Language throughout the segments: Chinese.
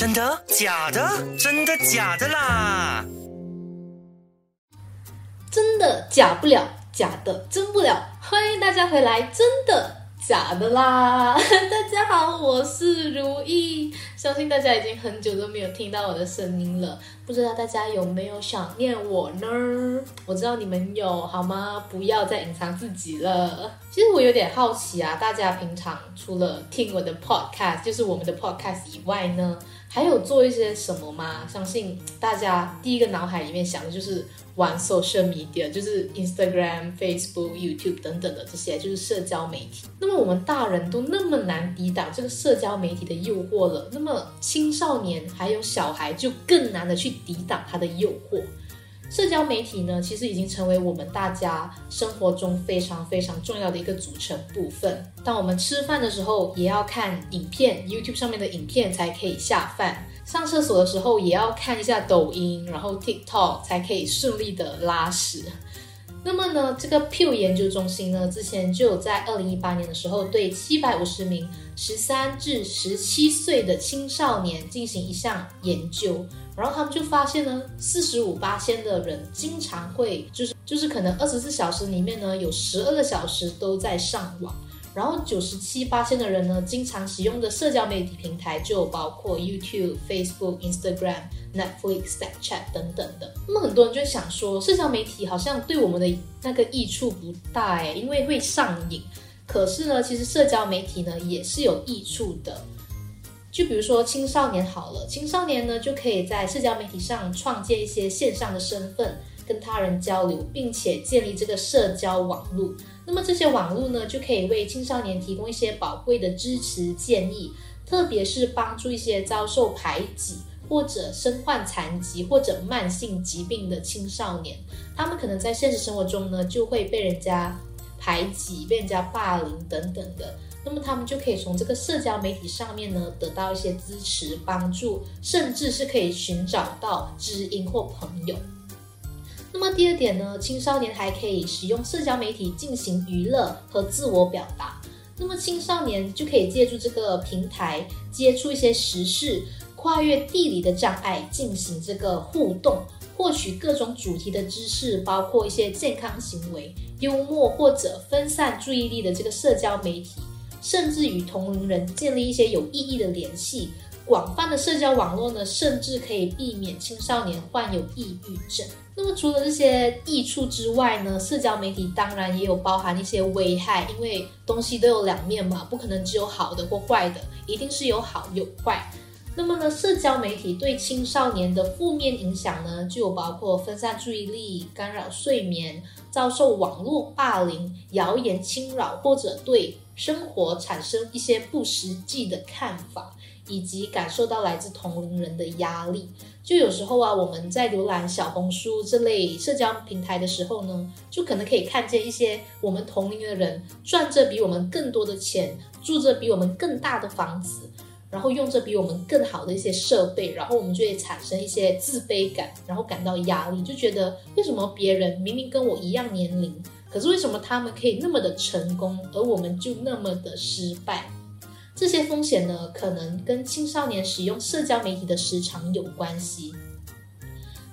真的？假的？真的假的啦？真的假不了，假的真不了。欢迎大家回来，真的。假的啦！大家好，我是如意。相信大家已经很久都没有听到我的声音了，不知道大家有没有想念我呢？我知道你们有，好吗？不要再隐藏自己了。其实我有点好奇啊，大家平常除了听我的 podcast，就是我们的 podcast 以外呢，还有做一些什么吗？相信大家第一个脑海里面想的就是。玩 social media 就是 Instagram、Facebook、YouTube 等等的这些，就是社交媒体。那么我们大人都那么难抵挡这个社交媒体的诱惑了，那么青少年还有小孩就更难的去抵挡它的诱惑。社交媒体呢，其实已经成为我们大家生活中非常非常重要的一个组成部分。当我们吃饭的时候，也要看影片，YouTube 上面的影片才可以下饭。上厕所的时候也要看一下抖音，然后 TikTok 才可以顺利的拉屎。那么呢，这个 Pew 研究中心呢，之前就有在二零一八年的时候，对七百五十名十三至十七岁的青少年进行一项研究，然后他们就发现呢，四十五八千的人经常会就是就是可能二十四小时里面呢，有十二个小时都在上网。然后九十七八千的人呢，经常使用的社交媒体平台就包括 YouTube、Facebook、Instagram、Netflix、Snapchat 等等的。那么很多人就想说，社交媒体好像对我们的那个益处不大哎，因为会上瘾。可是呢，其实社交媒体呢也是有益处的。就比如说青少年好了，青少年呢就可以在社交媒体上创建一些线上的身份。跟他人交流，并且建立这个社交网络，那么这些网络呢，就可以为青少年提供一些宝贵的支持建议，特别是帮助一些遭受排挤或者身患残疾或者慢性疾病的青少年，他们可能在现实生活中呢，就会被人家排挤、被人家霸凌等等的，那么他们就可以从这个社交媒体上面呢，得到一些支持、帮助，甚至是可以寻找到知音或朋友。那么第二点呢，青少年还可以使用社交媒体进行娱乐和自我表达。那么青少年就可以借助这个平台接触一些时事，跨越地理的障碍进行这个互动，获取各种主题的知识，包括一些健康行为、幽默或者分散注意力的这个社交媒体，甚至与同龄人建立一些有意义的联系。广泛的社交网络呢，甚至可以避免青少年患有抑郁症。那么除了这些益处之外呢，社交媒体当然也有包含一些危害，因为东西都有两面嘛，不可能只有好的或坏的，一定是有好有坏。那么呢，社交媒体对青少年的负面影响呢，就有包括分散注意力、干扰睡眠、遭受网络霸凌、谣言侵扰，或者对生活产生一些不实际的看法。以及感受到来自同龄人的压力，就有时候啊，我们在浏览小红书这类社交平台的时候呢，就可能可以看见一些我们同龄的人赚着比我们更多的钱，住着比我们更大的房子，然后用着比我们更好的一些设备，然后我们就会产生一些自卑感，然后感到压力，就觉得为什么别人明明跟我一样年龄，可是为什么他们可以那么的成功，而我们就那么的失败？这些风险呢，可能跟青少年使用社交媒体的时长有关系。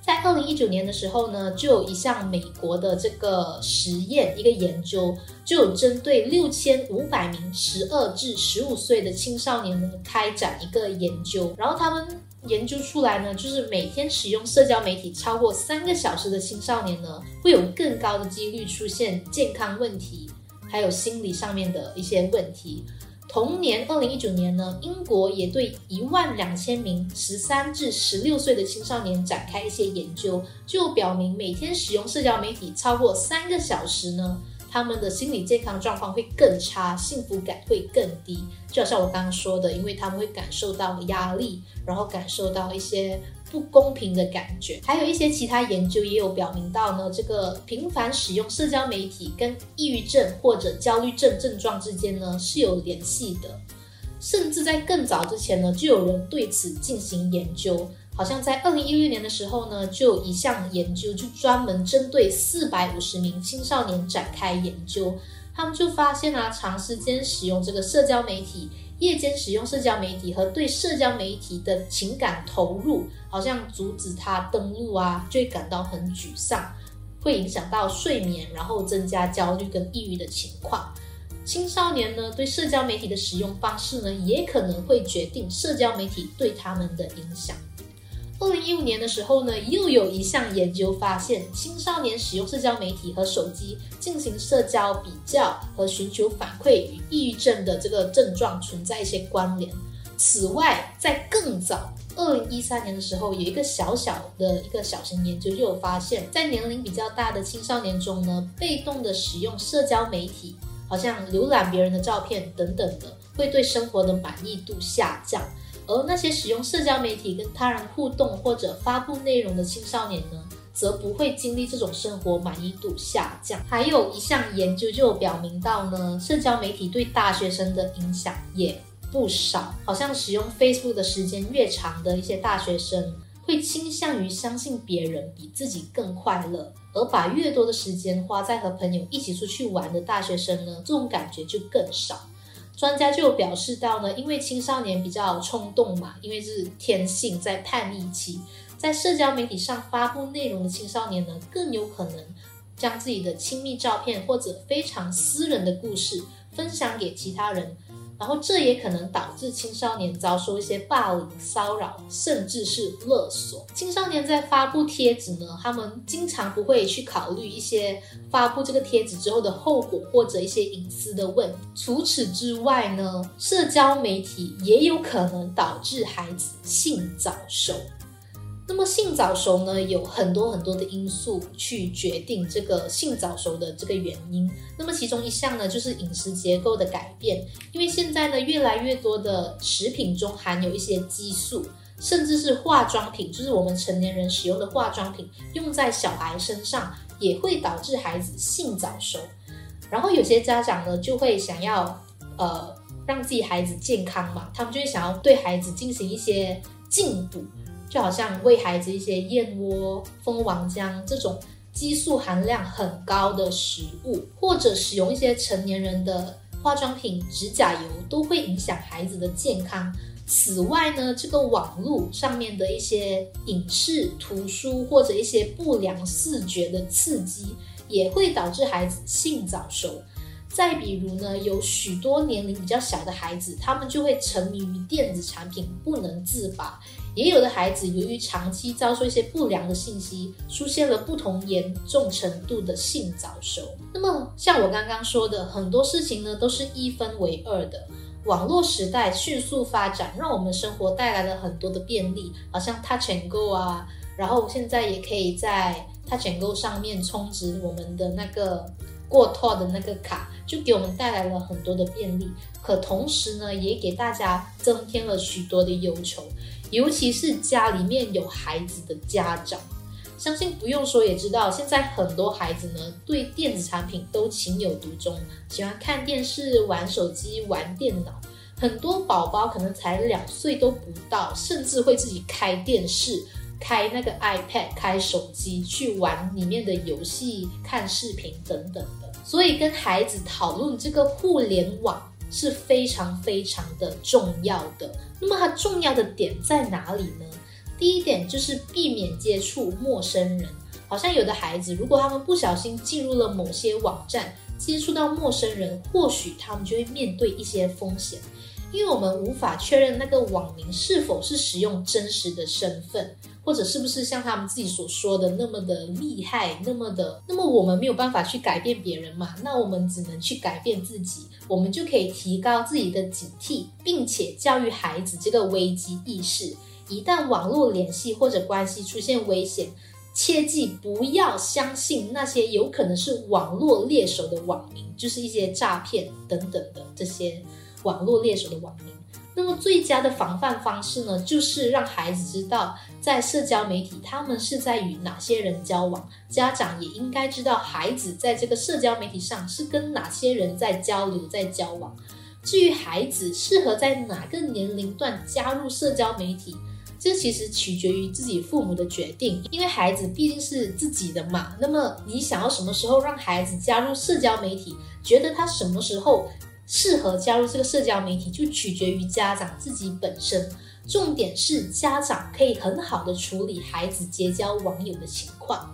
在二零一九年的时候呢，就有一项美国的这个实验，一个研究，就有针对六千五百名十二至十五岁的青少年呢，开展一个研究。然后他们研究出来呢，就是每天使用社交媒体超过三个小时的青少年呢，会有更高的几率出现健康问题，还有心理上面的一些问题。同年，二零一九年呢，英国也对一万两千名十三至十六岁的青少年展开一些研究，就表明每天使用社交媒体超过三个小时呢，他们的心理健康状况会更差，幸福感会更低。就好像我刚刚说的，因为他们会感受到压力，然后感受到一些。不公平的感觉，还有一些其他研究也有表明到呢，这个频繁使用社交媒体跟抑郁症或者焦虑症症状之间呢是有联系的，甚至在更早之前呢就有人对此进行研究，好像在二零一六年的时候呢就有一项研究就专门针对四百五十名青少年展开研究，他们就发现啊，长时间使用这个社交媒体。夜间使用社交媒体和对社交媒体的情感投入，好像阻止他登录啊，就会感到很沮丧，会影响到睡眠，然后增加焦虑跟抑郁的情况。青少年呢，对社交媒体的使用方式呢，也可能会决定社交媒体对他们的影响。二零一五年的时候呢，又有一项研究发现，青少年使用社交媒体和手机进行社交比较和寻求反馈，与抑郁症的这个症状存在一些关联。此外，在更早二零一三年的时候，有一个小小的一个小型研究就有发现，在年龄比较大的青少年中呢，被动的使用社交媒体，好像浏览别人的照片等等的，会对生活的满意度下降。而那些使用社交媒体跟他人互动或者发布内容的青少年呢，则不会经历这种生活满意度下降。还有一项研究就表明到呢，社交媒体对大学生的影响也不少。好像使用 Facebook 的时间越长的一些大学生，会倾向于相信别人比自己更快乐，而把越多的时间花在和朋友一起出去玩的大学生呢，这种感觉就更少。专家就表示到呢，因为青少年比较冲动嘛，因为是天性在叛逆期，在社交媒体上发布内容的青少年呢，更有可能将自己的亲密照片或者非常私人的故事分享给其他人。然后这也可能导致青少年遭受一些霸凌、骚扰，甚至是勒索。青少年在发布贴纸呢，他们经常不会去考虑一些发布这个贴纸之后的后果，或者一些隐私的问题。除此之外呢，社交媒体也有可能导致孩子性早熟。那么性早熟呢，有很多很多的因素去决定这个性早熟的这个原因。那么其中一项呢，就是饮食结构的改变。因为现在呢，越来越多的食品中含有一些激素，甚至是化妆品，就是我们成年人使用的化妆品，用在小孩身上也会导致孩子性早熟。然后有些家长呢，就会想要呃让自己孩子健康嘛，他们就会想要对孩子进行一些进补。就好像喂孩子一些燕窝、蜂王浆这种激素含量很高的食物，或者使用一些成年人的化妆品、指甲油，都会影响孩子的健康。此外呢，这个网络上面的一些影视、图书或者一些不良视觉的刺激，也会导致孩子性早熟。再比如呢，有许多年龄比较小的孩子，他们就会沉迷于电子产品，不能自拔。也有的孩子由于长期遭受一些不良的信息，出现了不同严重程度的性早熟。那么，像我刚刚说的，很多事情呢都是一分为二的。网络时代迅速发展，让我们生活带来了很多的便利，好像 Touch and Go 啊，然后现在也可以在 Touch and Go 上面充值我们的那个过套的那个卡，就给我们带来了很多的便利。可同时呢，也给大家增添了许多的忧愁。尤其是家里面有孩子的家长，相信不用说也知道，现在很多孩子呢对电子产品都情有独钟，喜欢看电视、玩手机、玩电脑。很多宝宝可能才两岁都不到，甚至会自己开电视、开那个 iPad、开手机去玩里面的游戏、看视频等等的。所以跟孩子讨论这个互联网。是非常非常的重要的。那么它重要的点在哪里呢？第一点就是避免接触陌生人。好像有的孩子，如果他们不小心进入了某些网站，接触到陌生人，或许他们就会面对一些风险，因为我们无法确认那个网民是否是使用真实的身份。或者是不是像他们自己所说的那么的厉害，那么的，那么我们没有办法去改变别人嘛？那我们只能去改变自己，我们就可以提高自己的警惕，并且教育孩子这个危机意识。一旦网络联系或者关系出现危险，切记不要相信那些有可能是网络猎手的网民，就是一些诈骗等等的这些网络猎手的网名。那么最佳的防范方式呢，就是让孩子知道，在社交媒体他们是在与哪些人交往，家长也应该知道孩子在这个社交媒体上是跟哪些人在交流、在交往。至于孩子适合在哪个年龄段加入社交媒体，这其实取决于自己父母的决定，因为孩子毕竟是自己的嘛。那么你想要什么时候让孩子加入社交媒体，觉得他什么时候？适合加入这个社交媒体，就取决于家长自己本身。重点是家长可以很好的处理孩子结交网友的情况。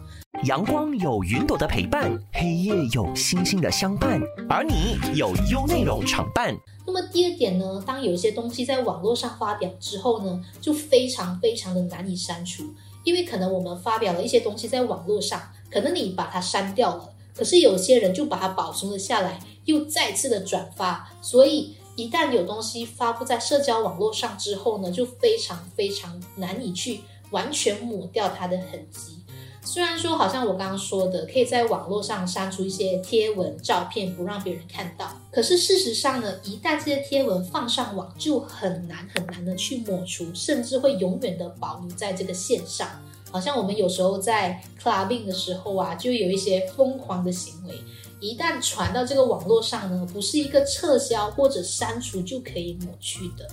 阳光有云朵的陪伴，黑夜有星星的相伴，而你有优内容常伴。那么第二点呢，当有一些东西在网络上发表之后呢，就非常非常的难以删除，因为可能我们发表了一些东西在网络上，可能你把它删掉了，可是有些人就把它保存了下来，又再次的转发，所以。一旦有东西发布在社交网络上之后呢，就非常非常难以去完全抹掉它的痕迹。虽然说好像我刚刚说的，可以在网络上删除一些贴文、照片，不让别人看到。可是事实上呢，一旦这些贴文放上网，就很难很难的去抹除，甚至会永远的保留在这个线上。好像我们有时候在 clubbing 的时候啊，就有一些疯狂的行为。一旦传到这个网络上呢，不是一个撤销或者删除就可以抹去的。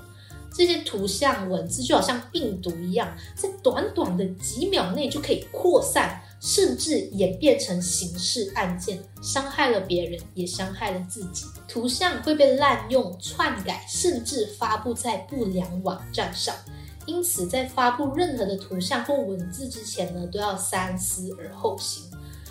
这些图像、文字就好像病毒一样，在短短的几秒内就可以扩散，甚至演变成刑事案件，伤害了别人，也伤害了自己。图像会被滥用、篡改，甚至发布在不良网站上。因此，在发布任何的图像或文字之前呢，都要三思而后行。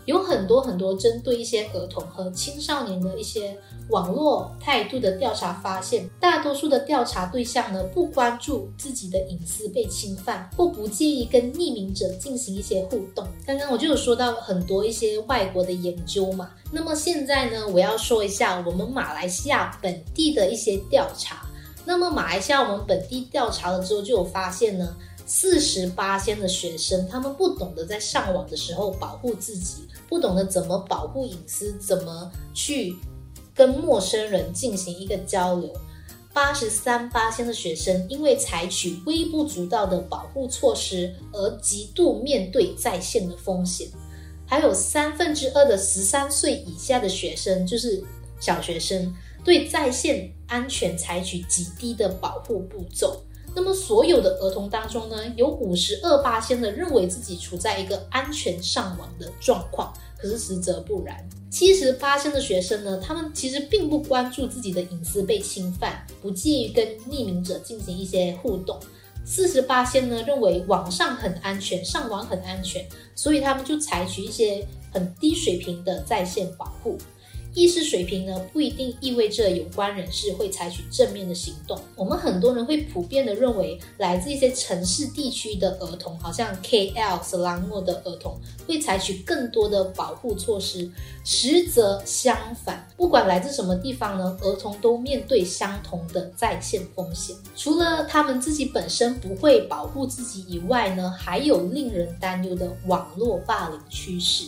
有很多很多针对一些儿童和青少年的一些网络态度的调查发现，大多数的调查对象呢不关注自己的隐私被侵犯，或不介意跟匿名者进行一些互动。刚刚我就有说到很多一些外国的研究嘛，那么现在呢，我要说一下我们马来西亚本地的一些调查。那么马来西亚我们本地调查了之后，就有发现呢。四十八仙的学生，他们不懂得在上网的时候保护自己，不懂得怎么保护隐私，怎么去跟陌生人进行一个交流。八十三八仙的学生因为采取微不足道的保护措施而极度面对在线的风险，还有三分之二的十三岁以下的学生，就是小学生，对在线安全采取极低的保护步骤。那么，所有的儿童当中呢，有五十二八仙的认为自己处在一个安全上网的状况，可是实则不然。七十八仙的学生呢，他们其实并不关注自己的隐私被侵犯，不介意跟匿名者进行一些互动。四十八仙呢，认为网上很安全，上网很安全，所以他们就采取一些很低水平的在线保护。意识水平呢，不一定意味着有关人士会采取正面的行动。我们很多人会普遍的认为，来自一些城市地区的儿童，好像 KL、斯拉诺的儿童，会采取更多的保护措施。实则相反，不管来自什么地方呢，儿童都面对相同的在线风险。除了他们自己本身不会保护自己以外呢，还有令人担忧的网络霸凌趋势。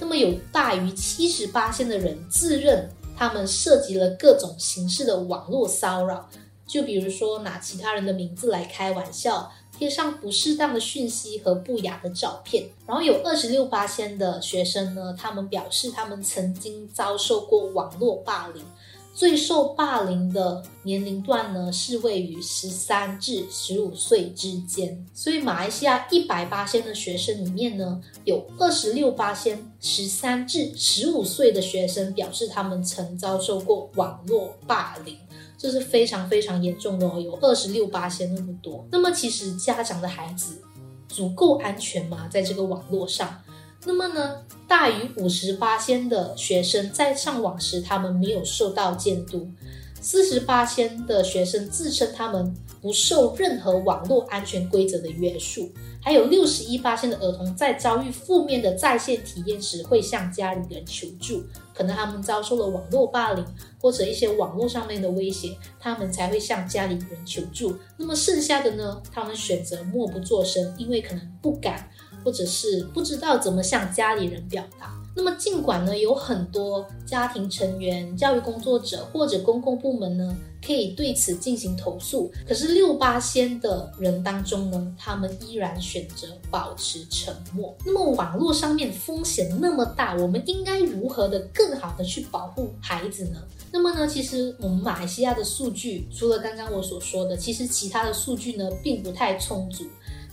那么有大于七十八千的人自认他们涉及了各种形式的网络骚扰，就比如说拿其他人的名字来开玩笑，贴上不适当的讯息和不雅的照片。然后有二十六八千的学生呢，他们表示他们曾经遭受过网络霸凌。最受霸凌的年龄段呢，是位于十三至十五岁之间。所以，马来西亚一百八千的学生里面呢，有二十六八千十三至十五岁的学生表示他们曾遭受过网络霸凌，这是非常非常严重的哦，有二十六八千那么多。那么，其实家长的孩子足够安全吗？在这个网络上？那么呢，大于五十八千的学生在上网时，他们没有受到监督；四十八千的学生自称他们不受任何网络安全规则的约束；还有六十一八千的儿童在遭遇负面的在线体验时，会向家里人求助，可能他们遭受了网络霸凌或者一些网络上面的威胁，他们才会向家里人求助。那么剩下的呢，他们选择默不作声，因为可能不敢。或者是不知道怎么向家里人表达。那么，尽管呢有很多家庭成员、教育工作者或者公共部门呢可以对此进行投诉，可是六八仙的人当中呢，他们依然选择保持沉默。那么，网络上面风险那么大，我们应该如何的更好的去保护孩子呢？那么呢，其实我们马来西亚的数据，除了刚刚我所说的，其实其他的数据呢并不太充足。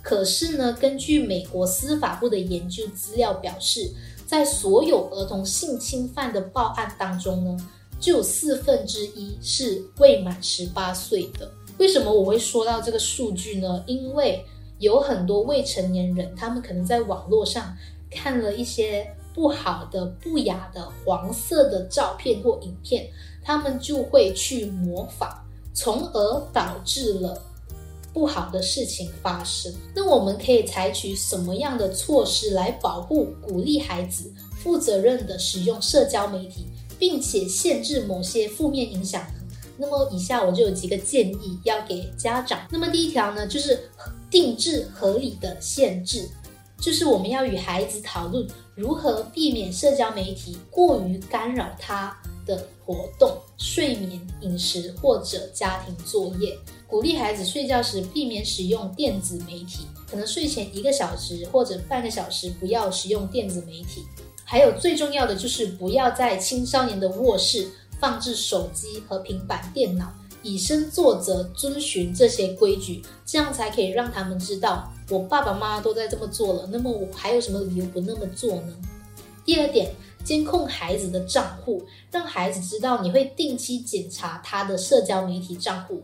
可是呢，根据美国司法部的研究资料表示，在所有儿童性侵犯的报案当中呢，就有四分之一是未满十八岁的。为什么我会说到这个数据呢？因为有很多未成年人，他们可能在网络上看了一些不好的、不雅的、黄色的照片或影片，他们就会去模仿，从而导致了不好的事情发生。那我们可以采取什么样的措施来保护、鼓励孩子负责任的使用社交媒体，并且限制某些负面影响呢？那么以下我就有几个建议要给家长。那么第一条呢，就是定制合理的限制，就是我们要与孩子讨论如何避免社交媒体过于干扰他的活动、睡眠、饮食或者家庭作业。鼓励孩子睡觉时避免使用电子媒体，可能睡前一个小时或者半个小时不要使用电子媒体。还有最重要的就是不要在青少年的卧室。放置手机和平板电脑，以身作则，遵循这些规矩，这样才可以让他们知道，我爸爸妈妈都在这么做了，那么我还有什么理由不那么做呢？第二点，监控孩子的账户，让孩子知道你会定期检查他的社交媒体账户，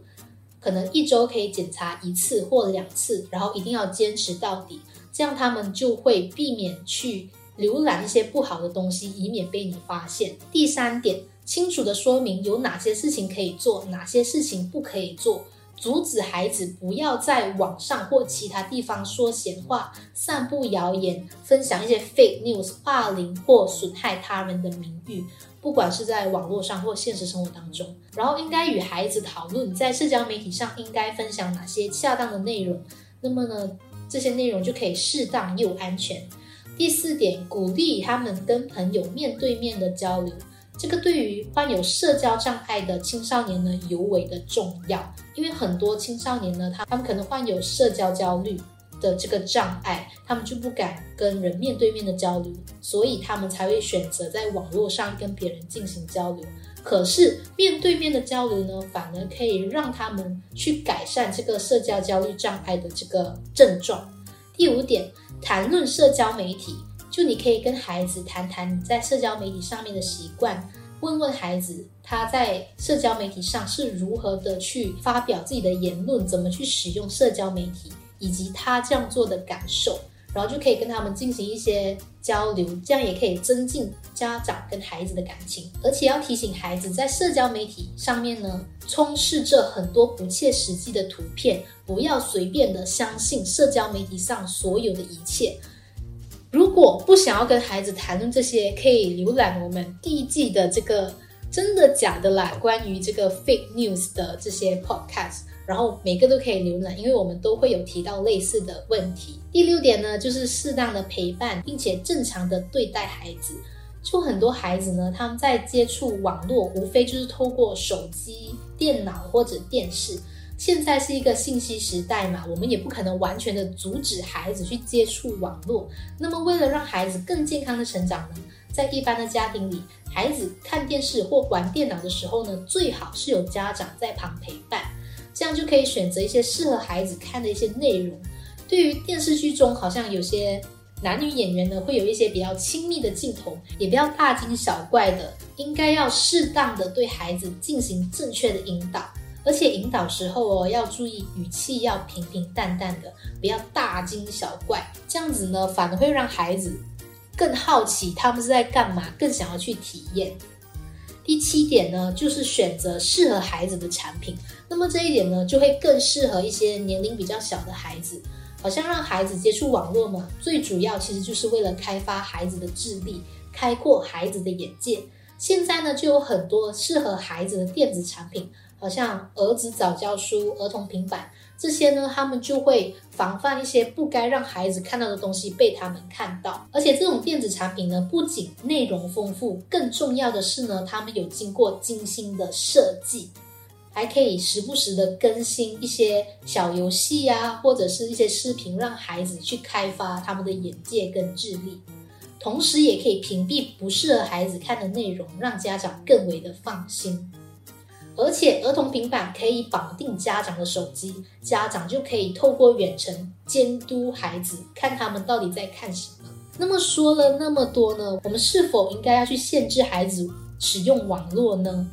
可能一周可以检查一次或两次，然后一定要坚持到底，这样他们就会避免去浏览一些不好的东西，以免被你发现。第三点。清楚的说明有哪些事情可以做，哪些事情不可以做，阻止孩子不要在网上或其他地方说闲话、散布谣言、分享一些 fake news、霸凌或损害他人的名誉，不管是在网络上或现实生活当中。然后应该与孩子讨论，在社交媒体上应该分享哪些恰当的内容。那么呢，这些内容就可以适当又安全。第四点，鼓励他们跟朋友面对面的交流。这个对于患有社交障碍的青少年呢尤为的重要，因为很多青少年呢，他他们可能患有社交焦虑的这个障碍，他们就不敢跟人面对面的交流，所以他们才会选择在网络上跟别人进行交流。可是面对面的交流呢，反而可以让他们去改善这个社交焦虑障碍的这个症状。第五点，谈论社交媒体。就你可以跟孩子谈谈你在社交媒体上面的习惯，问问孩子他在社交媒体上是如何的去发表自己的言论，怎么去使用社交媒体，以及他这样做的感受，然后就可以跟他们进行一些交流，这样也可以增进家长跟孩子的感情。而且要提醒孩子，在社交媒体上面呢，充斥着很多不切实际的图片，不要随便的相信社交媒体上所有的一切。如果不想要跟孩子谈论这些，可以浏览我们第一季的这个真的假的啦，关于这个 fake news 的这些 podcast，然后每个都可以浏览，因为我们都会有提到类似的问题。第六点呢，就是适当的陪伴，并且正常的对待孩子。就很多孩子呢，他们在接触网络，无非就是透过手机、电脑或者电视。现在是一个信息时代嘛，我们也不可能完全的阻止孩子去接触网络。那么，为了让孩子更健康的成长呢，在一般的家庭里，孩子看电视或玩电脑的时候呢，最好是有家长在旁陪伴，这样就可以选择一些适合孩子看的一些内容。对于电视剧中好像有些男女演员呢，会有一些比较亲密的镜头，也不要大惊小怪的，应该要适当的对孩子进行正确的引导。而且引导时候哦，要注意语气要平平淡淡的，不要大惊小怪。这样子呢，反而会让孩子更好奇他们是在干嘛，更想要去体验。第七点呢，就是选择适合孩子的产品。那么这一点呢，就会更适合一些年龄比较小的孩子。好像让孩子接触网络嘛，最主要其实就是为了开发孩子的智力，开阔孩子的眼界。现在呢，就有很多适合孩子的电子产品。好像儿子早教书、儿童平板这些呢，他们就会防范一些不该让孩子看到的东西被他们看到。而且这种电子产品呢，不仅内容丰富，更重要的是呢，他们有经过精心的设计，还可以时不时的更新一些小游戏呀，或者是一些视频，让孩子去开发他们的眼界跟智力。同时也可以屏蔽不适合孩子看的内容，让家长更为的放心。而且儿童平板可以绑定家长的手机，家长就可以透过远程监督孩子，看他们到底在看什么。那么说了那么多呢，我们是否应该要去限制孩子使用网络呢？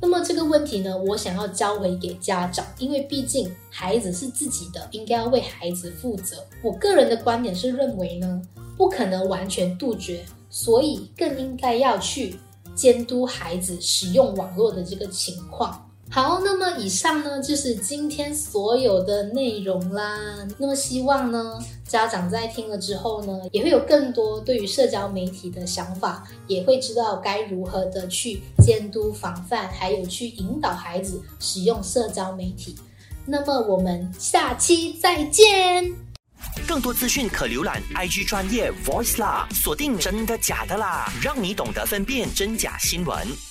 那么这个问题呢，我想要交回给家长，因为毕竟孩子是自己的，应该要为孩子负责。我个人的观点是认为呢，不可能完全杜绝，所以更应该要去监督孩子使用网络的这个情况。好，那么以上呢就是今天所有的内容啦。那么希望呢家长在听了之后呢，也会有更多对于社交媒体的想法，也会知道该如何的去监督防范，还有去引导孩子使用社交媒体。那么我们下期再见。更多资讯可浏览 IG 专业 Voice 啦，锁定真的假的啦，让你懂得分辨真假新闻。